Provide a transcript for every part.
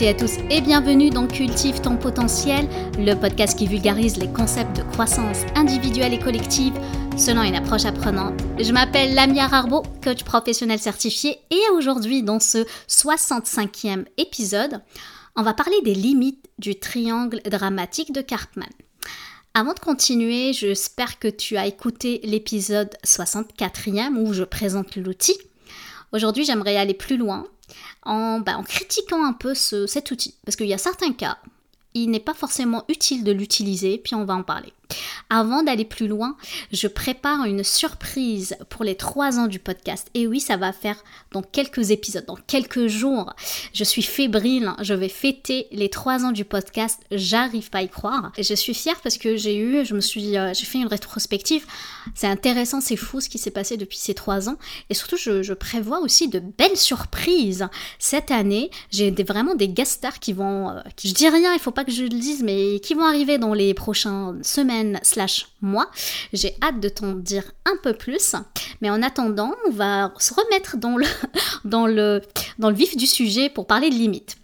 et à tous et bienvenue dans Cultive ton potentiel, le podcast qui vulgarise les concepts de croissance individuelle et collective selon une approche apprenante. Je m'appelle Lamia Rarbo, coach professionnel certifié et aujourd'hui dans ce 65e épisode, on va parler des limites du triangle dramatique de Cartman. Avant de continuer, j'espère que tu as écouté l'épisode 64e où je présente l'outil. Aujourd'hui, j'aimerais aller plus loin en, bah, en critiquant un peu cet outil. Parce qu'il y a certains cas, il n'est pas forcément utile de l'utiliser, puis on va en parler. Avant d'aller plus loin, je prépare une surprise pour les trois ans du podcast. Et oui, ça va faire dans quelques épisodes, dans quelques jours. Je suis fébrile, hein. je vais fêter les trois ans du podcast. J'arrive pas à y croire. Et je suis fière parce que j'ai eu, je me suis, euh, j'ai fait une rétrospective. C'est intéressant, c'est fou ce qui s'est passé depuis ces trois ans. Et surtout, je, prévois aussi de belles surprises. Cette année, j'ai vraiment des guest qui vont, euh, je dis rien, il faut pas que je le dise, mais qui vont arriver dans les prochaines semaines slash mois. J'ai hâte de t'en dire un peu plus. Mais en attendant, on va se remettre dans le, dans le, dans le vif du sujet pour parler de limites.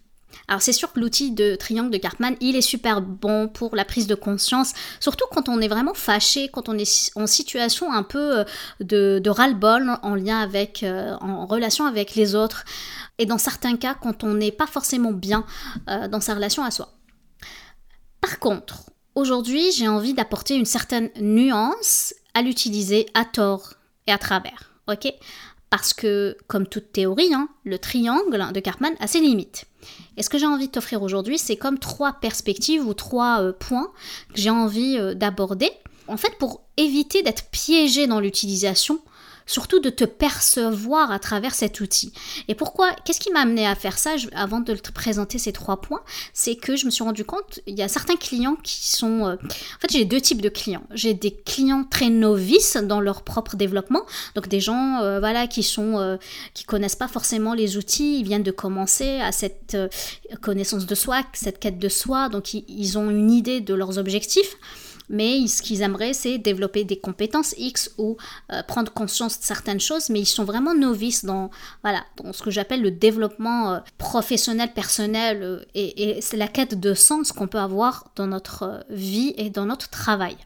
Alors c'est sûr que l'outil de triangle de Cartman, il est super bon pour la prise de conscience, surtout quand on est vraiment fâché, quand on est en situation un peu euh, de, de ras-le-bol en lien avec, euh, en relation avec les autres, et dans certains cas quand on n'est pas forcément bien euh, dans sa relation à soi. Par contre, Aujourd'hui, j'ai envie d'apporter une certaine nuance à l'utiliser à tort et à travers, ok? Parce que, comme toute théorie, hein, le triangle de Cartman a ses limites. Et ce que j'ai envie de t'offrir aujourd'hui, c'est comme trois perspectives ou trois euh, points que j'ai envie euh, d'aborder. En fait, pour éviter d'être piégé dans l'utilisation surtout de te percevoir à travers cet outil. Et pourquoi Qu'est-ce qui m'a amené à faire ça? Avant de te présenter ces trois points C'est que je me suis rendu compte, il y a certains clients qui sont... Euh, en fait, j'ai deux types de clients. J'ai des clients très novices dans leur propre développement, donc des gens euh, voilà, qui sont... Euh, qui connaissent pas forcément les outils, ils viennent de commencer à cette connaissance de soi, cette quête de soi, donc ils ont une idée de leurs objectifs mais ce qu'ils aimeraient, c'est développer des compétences X ou euh, prendre conscience de certaines choses, mais ils sont vraiment novices dans, voilà, dans ce que j'appelle le développement euh, professionnel, personnel, euh, et, et c'est la quête de sens qu'on peut avoir dans notre vie et dans notre travail.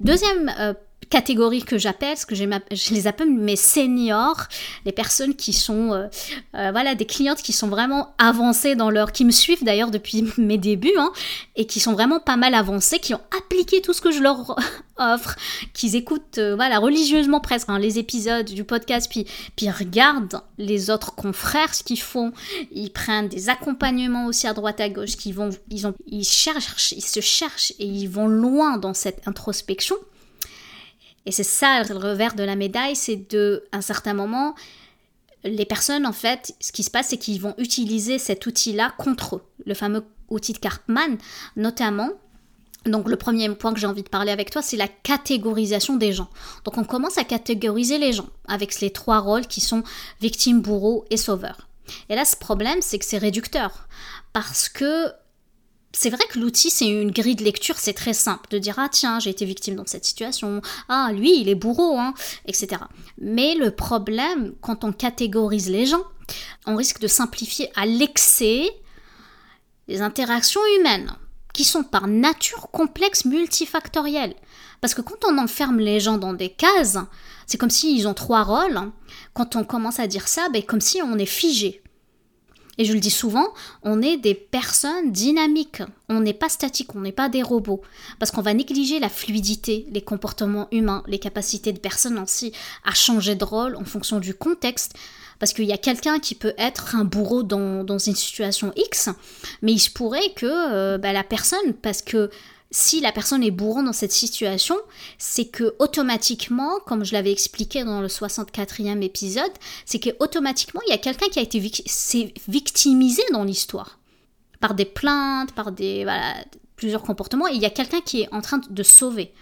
Deuxième catégories que j'appelle, ce que je les appelle mes seniors, les personnes qui sont, euh, euh, voilà, des clientes qui sont vraiment avancées dans leur, qui me suivent d'ailleurs depuis mes débuts, hein, et qui sont vraiment pas mal avancées, qui ont appliqué tout ce que je leur offre, qui écoutent, euh, voilà, religieusement presque hein, les épisodes du podcast, puis, puis regardent les autres confrères ce qu'ils font, ils prennent des accompagnements aussi à droite à gauche, qui vont, ils ont, ils cherchent, ils se cherchent et ils vont loin dans cette introspection. Et c'est ça le revers de la médaille, c'est de, un certain moment, les personnes, en fait, ce qui se passe, c'est qu'ils vont utiliser cet outil-là contre eux, le fameux outil de Cartman, notamment. Donc le premier point que j'ai envie de parler avec toi, c'est la catégorisation des gens. Donc on commence à catégoriser les gens avec les trois rôles qui sont victime, bourreau et sauveur. Et là, ce problème, c'est que c'est réducteur. Parce que c'est vrai que l'outil, c'est une grille de lecture, c'est très simple de dire ah tiens, j'ai été victime dans cette situation, ah lui, il est bourreau, hein, etc. Mais le problème, quand on catégorise les gens, on risque de simplifier à l'excès les interactions humaines, qui sont par nature complexes, multifactorielles. Parce que quand on enferme les gens dans des cases, c'est comme s'ils ont trois rôles. Quand on commence à dire ça, ben, comme si on est figé. Et je le dis souvent, on est des personnes dynamiques. On n'est pas statique, on n'est pas des robots. Parce qu'on va négliger la fluidité, les comportements humains, les capacités de personnes ainsi à changer de rôle en fonction du contexte. Parce qu'il y a quelqu'un qui peut être un bourreau dans, une situation X, mais il se pourrait que euh, bah, la personne, parce que si la personne est bourron dans cette situation, c'est que automatiquement, comme je l'avais expliqué dans le 64e épisode, c'est que automatiquement il y a quelqu'un qui a été victimisé dans l'histoire par des plaintes, par des plusieurs comportements, et il y a quelqu'un qui est en train de sauver.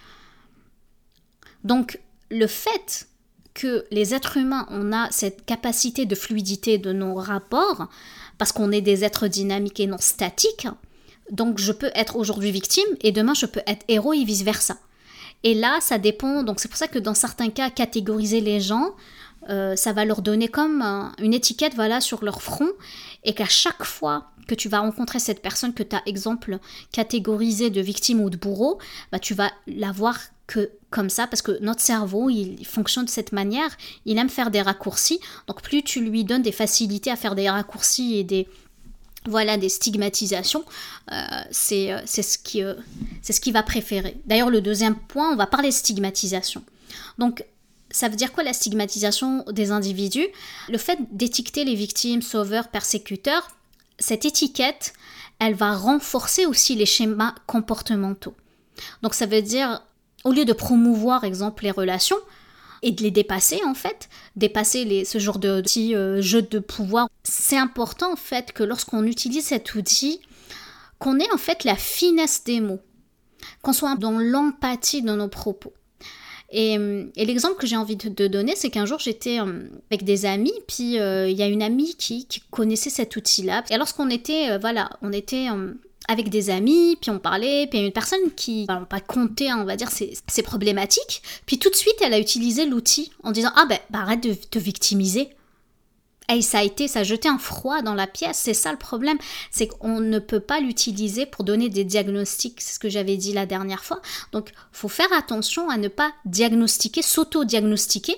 Donc le fait que les êtres humains, on a cette capacité de fluidité de nos rapports, parce qu'on est des êtres dynamiques et non statiques, donc je peux être aujourd'hui victime et demain je peux être héros et vice-versa. Et là, ça dépend, donc c'est pour ça que dans certains cas, catégoriser les gens, euh, ça va leur donner comme une étiquette voilà sur leur front et qu'à chaque fois que tu vas rencontrer cette personne que tu as exemple catégorisée de victime ou de bourreau, bah, tu vas la voir que comme ça parce que notre cerveau il fonctionne de cette manière, il aime faire des raccourcis. Donc plus tu lui donnes des facilités à faire des raccourcis et des voilà des stigmatisations, euh, euh, c'est ce qui euh, ce qui va préférer. D'ailleurs le deuxième point, on va parler stigmatisation. Donc ça veut dire quoi la stigmatisation des individus? Le fait d'étiqueter les victimes, sauveurs, persécuteurs, cette étiquette, elle va renforcer aussi les schémas comportementaux. Donc ça veut dire, au lieu de promouvoir, exemple, les relations, et de les dépasser en fait, dépasser les, ce genre de petits euh, jeux de pouvoir. C'est important en fait que lorsqu'on utilise cet outil, qu'on ait en fait la finesse des mots, qu'on soit dans l'empathie de nos propos. Et, l'exemple que j'ai envie de, donner, c'est qu'un jour j'étais euh, avec des amis, puis euh, il y a une amie qui, connaissait cet outil-là. Et lorsqu'on était, voilà, on était avec des amis, puis on parlait, puis une personne qui n'a pas compté, on va dire, ses, problématiques, puis tout de suite elle a utilisé l'outil en disant Ah ben bah, arrête de te victimiser. Et ça a été, ça a jeté un froid dans la pièce. C'est ça le problème, c'est qu'on ne peut pas l'utiliser pour donner des diagnostics. C'est ce que j'avais dit la dernière fois. Donc, faut faire attention à ne pas diagnostiquer, s'auto-diagnostiquer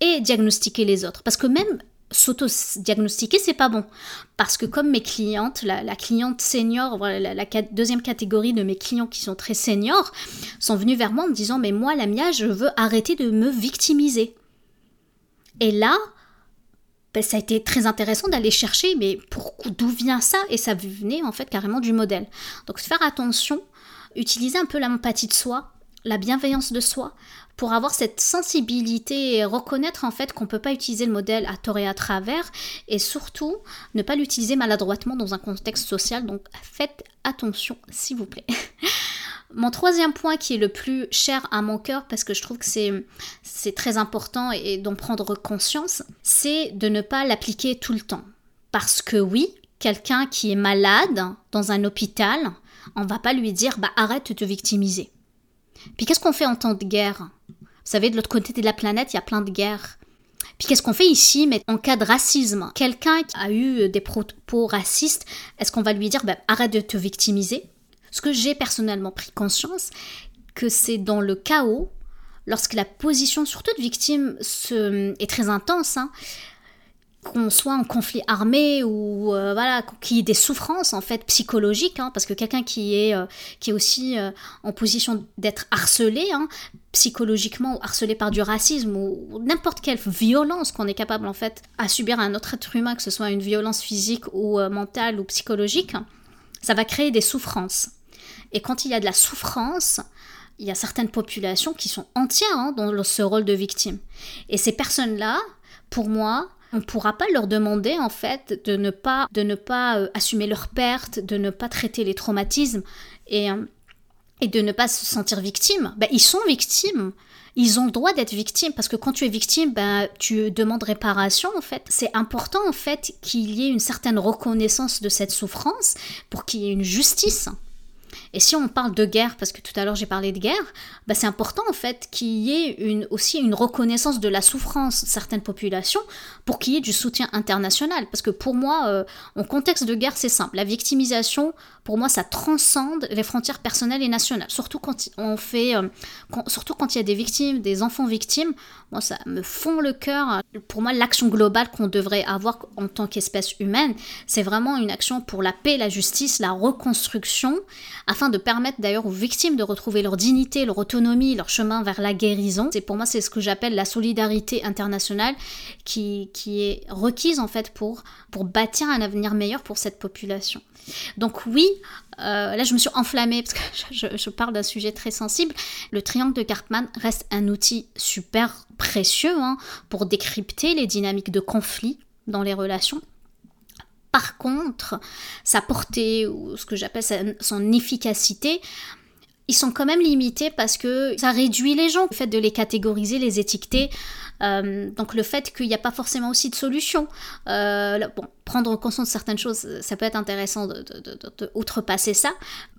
et diagnostiquer les autres. Parce que même s'auto-diagnostiquer, c'est pas bon. Parce que comme mes clientes, la, cliente senior, la, la, deuxième catégorie de mes clients qui sont très seniors, sont venus vers moi en me disant, mais moi, Lamia, je veux arrêter de me victimiser. Et là, ben, ça a été très intéressant d'aller chercher, mais d'où vient ça? Et ça venait en fait carrément du modèle. Donc faire attention, utiliser un peu l'empathie de soi, la bienveillance de soi pour avoir cette sensibilité et reconnaître en fait qu'on ne peut pas utiliser le modèle à tort et à travers et surtout ne pas l'utiliser maladroitement dans un contexte social. Donc faites attention s'il vous plaît. Mon troisième point qui est le plus cher à mon cœur parce que je trouve que c'est très important et, d'en prendre conscience, c'est de ne pas l'appliquer tout le temps. Parce que oui, quelqu'un qui est malade dans un hôpital, on va pas lui dire bah arrête de te victimiser. Puis qu'est-ce qu'on fait en temps de guerre? Savez, de l'autre côté de la planète, il y a plein de guerres. Puis qu'est-ce qu'on fait ici, mais en cas de racisme? Quelqu'un qui a eu des propos racistes, est-ce qu'on va lui dire ben, arrête de te victimiser? Ce que j'ai personnellement pris conscience, que c'est dans le chaos, lorsque la position, surtout de victime, est très intense, hein, qu'on soit en conflit armé ou euh, voilà qu'il y ait des souffrances en fait psychologiques hein, parce que quelqu'un qui est euh, qui est aussi euh, en position d'être harcelé hein, psychologiquement ou harcelé par du racisme ou, n'importe quelle violence qu'on est capable en fait à subir à un autre être humain que ce soit une violence physique ou mentale ou psychologique ça va créer des souffrances. Et quand il y a de la souffrance il y a certaines populations qui sont entières hein, dans ce rôle de victime. Et ces personnes là pour moi on ne pourra pas leur demander en fait de ne pas, de ne pas euh, assumer leurs pertes, de ne pas traiter les traumatismes. Et, euh, et de ne pas se sentir victimes. Ben, ils sont victimes. Ils ont le droit d'être victimes parce que quand tu es victime, ben, tu demandes réparation en fait. C'est important en fait qu'il y ait une certaine reconnaissance de cette souffrance pour qu'il y ait une justice. Et si on parle de guerre, parce que tout à l'heure j'ai parlé de guerre, bah c'est important en fait qu'il y ait aussi une reconnaissance de la souffrance de certaines populations pour qu'il y ait du soutien international. Parce que pour moi, euh, en contexte de guerre, c'est simple. La victimisation, pour moi, ça transcende les frontières personnelles et nationales. Surtout quand on fait, euh, surtout quand il y a des victimes, des enfants victimes, moi ça me fond le cœur. Pour moi, l'action globale qu'on devrait avoir en tant qu'espèce humaine, c'est vraiment une action pour la paix, la justice, la reconstruction afin de permettre d'ailleurs aux victimes de retrouver leur dignité, leur autonomie, leur chemin vers la guérison. C'est pour moi c'est ce que j'appelle la solidarité internationale qui, qui est requise en fait pour, pour bâtir un avenir meilleur pour cette population. Donc oui, euh, là je me suis enflammée parce que je, parle d'un sujet très sensible. Le triangle de Cartman reste un outil super précieux hein, pour décrypter les dynamiques de conflit dans les relations par contre, sa portée ou ce que j'appelle son efficacité, ils sont quand même limités parce que ça réduit les gens, le fait de les catégoriser, les étiqueter. Euh, donc le fait qu'il n'y a pas forcément aussi de solution. Euh, bon, prendre conscience de certaines choses, ça peut être intéressant de, outrepasser ça.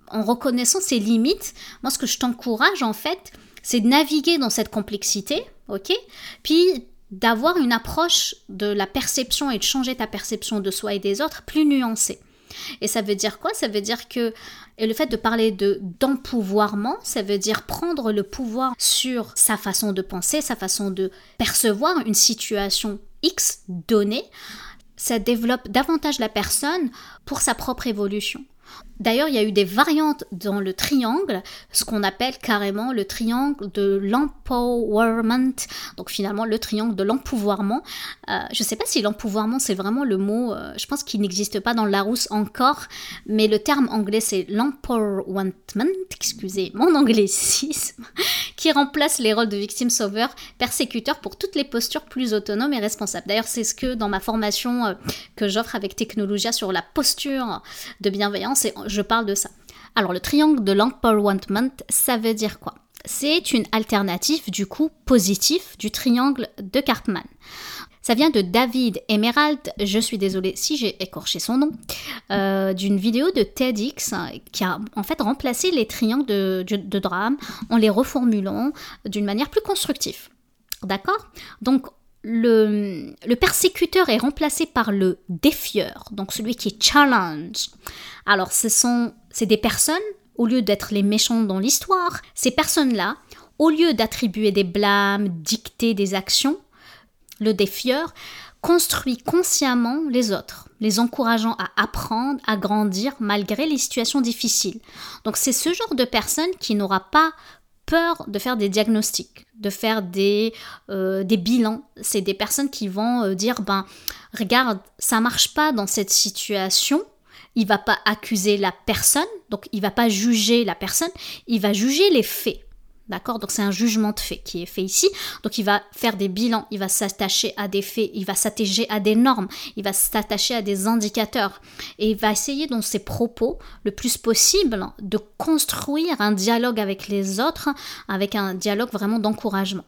En reconnaissant ses limites, moi ce que je t'encourage en fait, c'est de naviguer dans cette complexité, ok? Puis d'avoir une approche de la perception et de changer ta perception de soi et des autres plus nuancée. Et ça veut dire quoi? Ça veut dire que et le fait de parler de d'empouvoirment, ça veut dire prendre le pouvoir sur sa façon de penser, sa façon de percevoir une situation X donnée. Ça développe davantage la personne pour sa propre évolution. D'ailleurs, il y a eu des variantes dans le triangle, ce qu'on appelle carrément le triangle de l'empowerment. Donc finalement, le triangle de l'empouvoirment. Euh, je ne sais pas si l'empouvoirment, c'est vraiment le mot, euh, je pense qu'il n'existe pas dans Larousse encore, mais le terme anglais, c'est l'empowerment, excusez mon anglicisme, qui remplace les rôles de victime sauveur, persécuteur pour toutes les postures plus autonomes et responsables. D'ailleurs, c'est ce que dans ma formation euh, que j'offre avec Technologia sur la posture de bienveillance, je parle de ça. Alors le triangle de l'empowerment, ça veut dire quoi? C'est une alternative du coup positif du triangle de Karpman. Ça vient de David Emerald, je suis désolée si j'ai écorché son nom, euh, d'une vidéo de TEDx qui a en fait remplacé les triangles de, de drame en les reformulant d'une manière plus constructive. D'accord? Donc le, persécuteur est remplacé par le défieur, donc celui qui challenge. Alors, ce sont c'est des personnes, au lieu d'être les méchants dans l'histoire, ces personnes-là, au lieu d'attribuer des blâmes, dicter des actions, le défieur construit consciemment les autres, les encourageant à apprendre, à grandir malgré les situations difficiles. Donc c'est ce genre de personne qui n'aura pas peur de faire des diagnostics, de faire des, euh, des bilans. C'est des personnes qui vont euh, dire, ben, regarde, ça marche pas dans cette situation. Il va pas accuser la personne, donc il va pas juger la personne, il va juger les faits. D'accord? Donc c'est un jugement de fait qui est fait ici. Donc il va faire des bilans, il va s'attacher à des faits, il va s'attacher à des normes, il va s'attacher à des indicateurs. Et il va essayer dans ses propos, le plus possible, de construire un dialogue avec les autres, avec un dialogue vraiment d'encouragement.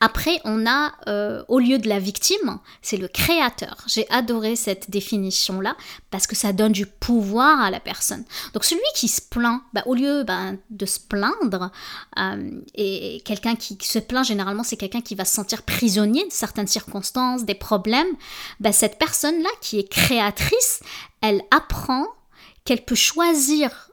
Après, on a, euh, au lieu de la victime, c'est le créateur. J'ai adoré cette définition-là parce que ça donne du pouvoir à la personne. Donc celui qui se plaint, bah, au lieu bah, de se plaindre, euh, et quelqu'un qui, se plaint généralement, c'est quelqu'un qui va se sentir prisonnier de certaines circonstances, des problèmes, bah, cette personne-là qui est créatrice, elle apprend qu'elle peut choisir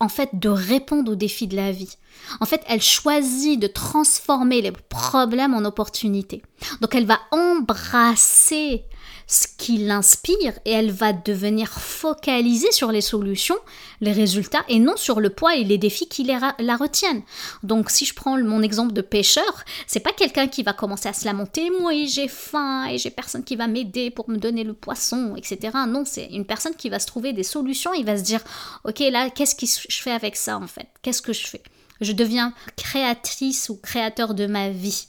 en fait de répondre aux défis de la vie. En fait, elle choisit de transformer les problèmes en opportunités. Donc elle va embrasser ce qui l'inspire et elle va devenir focalisée sur les solutions, les résultats et non sur le poids et les défis qui la retiennent. Donc si je prends mon exemple de pêcheur, c'est pas quelqu'un qui va commencer à se lamenter, moi j'ai faim et j'ai personne qui va m'aider pour me donner le poisson, etc. Non, c'est une personne qui va se trouver des solutions, il va se dire ok là qu'est-ce que je fais avec ça en fait, qu'est-ce que je fais? Je deviens créatrice ou créateur de ma vie.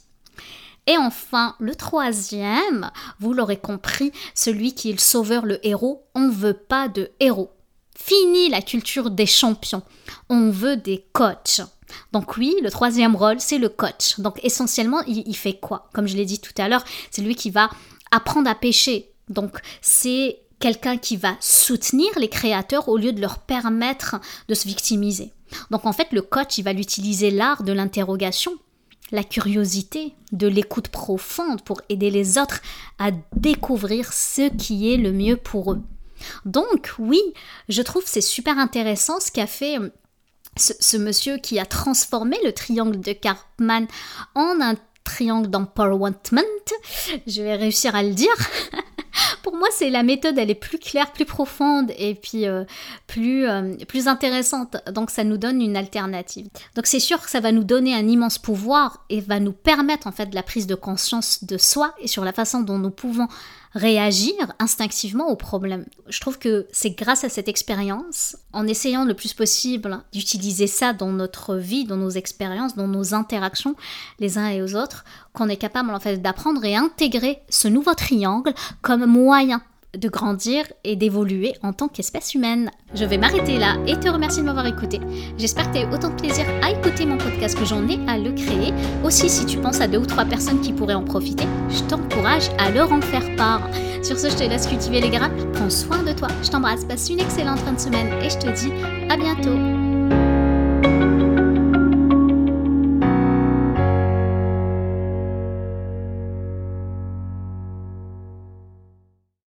Et enfin, le troisième, vous l'aurez compris, celui qui est le sauveur, le héros, on veut pas de héros. Fini la culture des champions. On veut des coachs. Donc oui, le troisième rôle, c'est le coach. Donc essentiellement, il, il fait quoi? Comme je l'ai dit tout à l'heure, c'est lui qui va apprendre à pêcher. Donc c'est quelqu'un qui va soutenir les créateurs au lieu de leur permettre de se victimiser. Donc en fait, le coach, il va l'utiliser l'art de l'interrogation, la curiosité, de l'écoute profonde pour aider les autres à découvrir ce qui est le mieux pour eux. Donc oui, je trouve c'est super intéressant ce qu'a fait euh, ce, monsieur qui a transformé le triangle de Karpman en un triangle d'empowerment. Je vais réussir à le dire. Pour moi, c'est la méthode, elle est plus claire, plus profonde et puis euh, plus, euh, plus intéressante. Donc, ça nous donne une alternative. Donc, c'est sûr que ça va nous donner un immense pouvoir et va nous permettre en fait de la prise de conscience de soi et sur la façon dont nous pouvons réagir instinctivement aux problèmes. Je trouve que c'est grâce à cette expérience, en essayant le plus possible d'utiliser ça dans notre vie, dans nos expériences, dans nos interactions les uns et aux autres, qu'on est capable en fait d'apprendre et intégrer ce nouveau triangle comme moyen de grandir et d'évoluer en tant qu'espèce humaine. Je vais m'arrêter là et te remercier de m'avoir écouté. J'espère que tu as eu autant de plaisir à écouter mon podcast que j'en ai à le créer. Aussi, si tu penses à deux ou trois personnes qui pourraient en profiter, je t'encourage à leur en faire part. Sur ce, je te laisse cultiver les grappes. Prends soin de toi. Je t'embrasse. Passe une excellente fin de semaine et je te dis à bientôt.